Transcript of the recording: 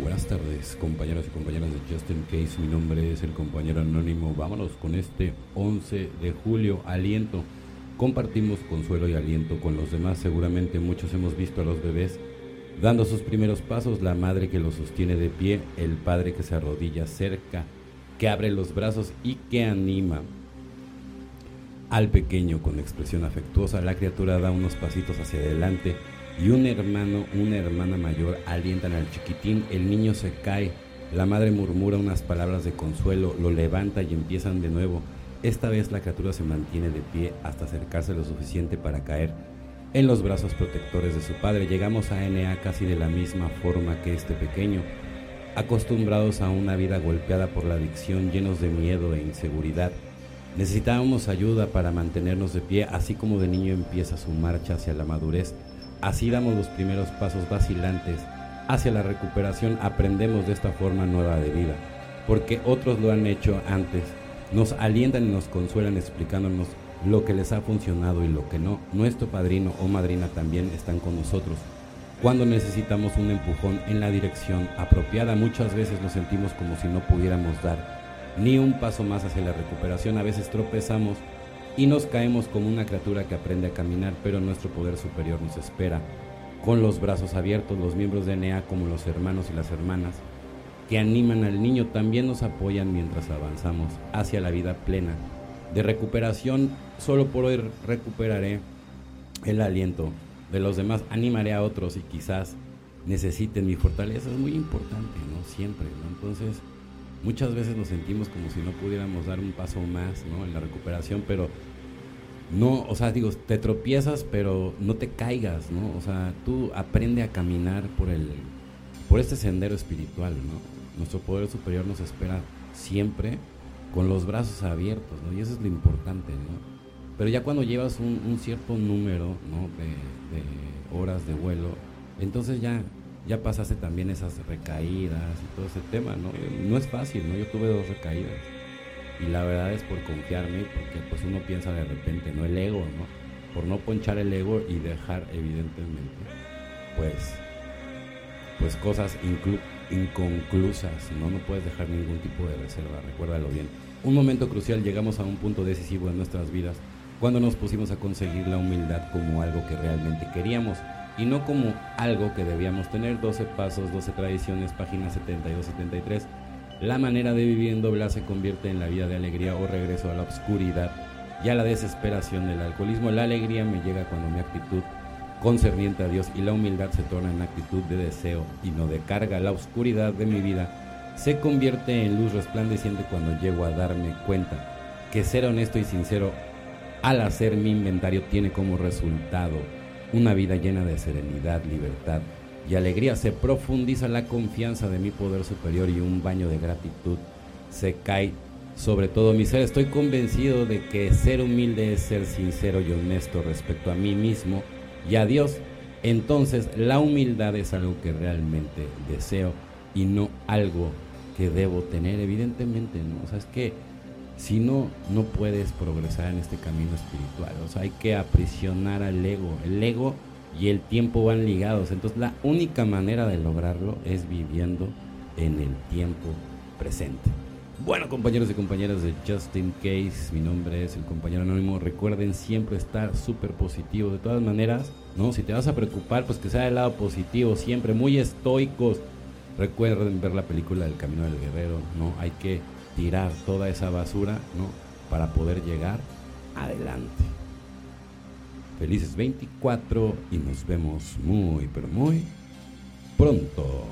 Buenas tardes, compañeros y compañeras de Justin Case. Mi nombre es el compañero anónimo. Vámonos con este 11 de julio. Aliento. Compartimos consuelo y aliento con los demás. Seguramente muchos hemos visto a los bebés dando sus primeros pasos, la madre que los sostiene de pie, el padre que se arrodilla cerca, que abre los brazos y que anima al pequeño con expresión afectuosa. La criatura da unos pasitos hacia adelante y un hermano, una hermana mayor alientan al chiquitín, el niño se cae, la madre murmura unas palabras de consuelo, lo levanta y empiezan de nuevo. Esta vez la criatura se mantiene de pie hasta acercarse lo suficiente para caer en los brazos protectores de su padre. Llegamos a NA casi de la misma forma que este pequeño, acostumbrados a una vida golpeada por la adicción, llenos de miedo e inseguridad. Necesitábamos ayuda para mantenernos de pie, así como de niño empieza su marcha hacia la madurez Así damos los primeros pasos vacilantes hacia la recuperación, aprendemos de esta forma nueva de vida, porque otros lo han hecho antes, nos alientan y nos consuelan explicándonos lo que les ha funcionado y lo que no. Nuestro padrino o madrina también están con nosotros. Cuando necesitamos un empujón en la dirección apropiada, muchas veces nos sentimos como si no pudiéramos dar ni un paso más hacia la recuperación. A veces tropezamos y nos caemos como una criatura que aprende a caminar, pero nuestro poder superior nos espera. Con los brazos abiertos, los miembros de NEA como los hermanos y las hermanas que animan al niño también nos apoyan mientras avanzamos hacia la vida plena. De recuperación, solo por hoy recuperaré el aliento de los demás, animaré a otros y quizás necesiten mi fortaleza, es muy importante, ¿no? Siempre, ¿no? Entonces, muchas veces nos sentimos como si no pudiéramos dar un paso más ¿no? en la recuperación, pero no, o sea, digo, te tropiezas, pero no te caigas, ¿no? O sea, tú aprende a caminar por el, por este sendero espiritual, ¿no? Nuestro poder superior nos espera siempre con los brazos abiertos, ¿no? Y eso es lo importante, ¿no? Pero ya cuando llevas un, cierto número, ¿no? De, de horas de vuelo, entonces ya ya pasaste también esas recaídas y todo ese tema, ¿no? No es fácil, ¿no? Yo tuve dos recaídas. Y la verdad es por confiarme, porque pues uno piensa de repente, ¿no? El ego, ¿no? Por no ponchar el ego y dejar evidentemente, pues, pues cosas inconclusas, ¿no? No puedes dejar ningún tipo de reserva, recuérdalo bien. Un momento crucial, llegamos a un punto decisivo en nuestras vidas, cuando nos pusimos a conseguir la humildad como algo que realmente queríamos y no como algo que debíamos tener. 12 pasos, 12 tradiciones, página 72-73. La manera de vivir en doblar se convierte en la vida de alegría o regreso a la oscuridad y a la desesperación del alcoholismo. La alegría me llega cuando mi actitud concerniente a Dios y la humildad se torna en actitud de deseo y no de carga. La oscuridad de mi vida se convierte en luz resplandeciente cuando llego a darme cuenta que ser honesto y sincero al hacer mi inventario tiene como resultado una vida llena de serenidad, libertad y alegría. Se profundiza la confianza de mi poder superior y un baño de gratitud se cae sobre todo mi ser. Estoy convencido de que ser humilde es ser sincero y honesto respecto a mí mismo y a Dios. Entonces la humildad es algo que realmente deseo y no algo que debo tener, evidentemente, ¿no? O sea, es que si no, no puedes progresar en este camino espiritual. O sea, hay que aprisionar al ego. El ego y el tiempo van ligados. Entonces, la única manera de lograrlo es viviendo en el tiempo presente. Bueno, compañeros y compañeras de Justin Case, mi nombre es el compañero anónimo. Recuerden siempre estar súper positivo. De todas maneras, ¿no? Si te vas a preocupar, pues que sea del lado positivo, siempre muy estoicos. Recuerden ver la película del Camino del Guerrero, ¿no? Hay que tirar toda esa basura, ¿no? Para poder llegar adelante. Felices 24 y nos vemos muy, pero muy pronto.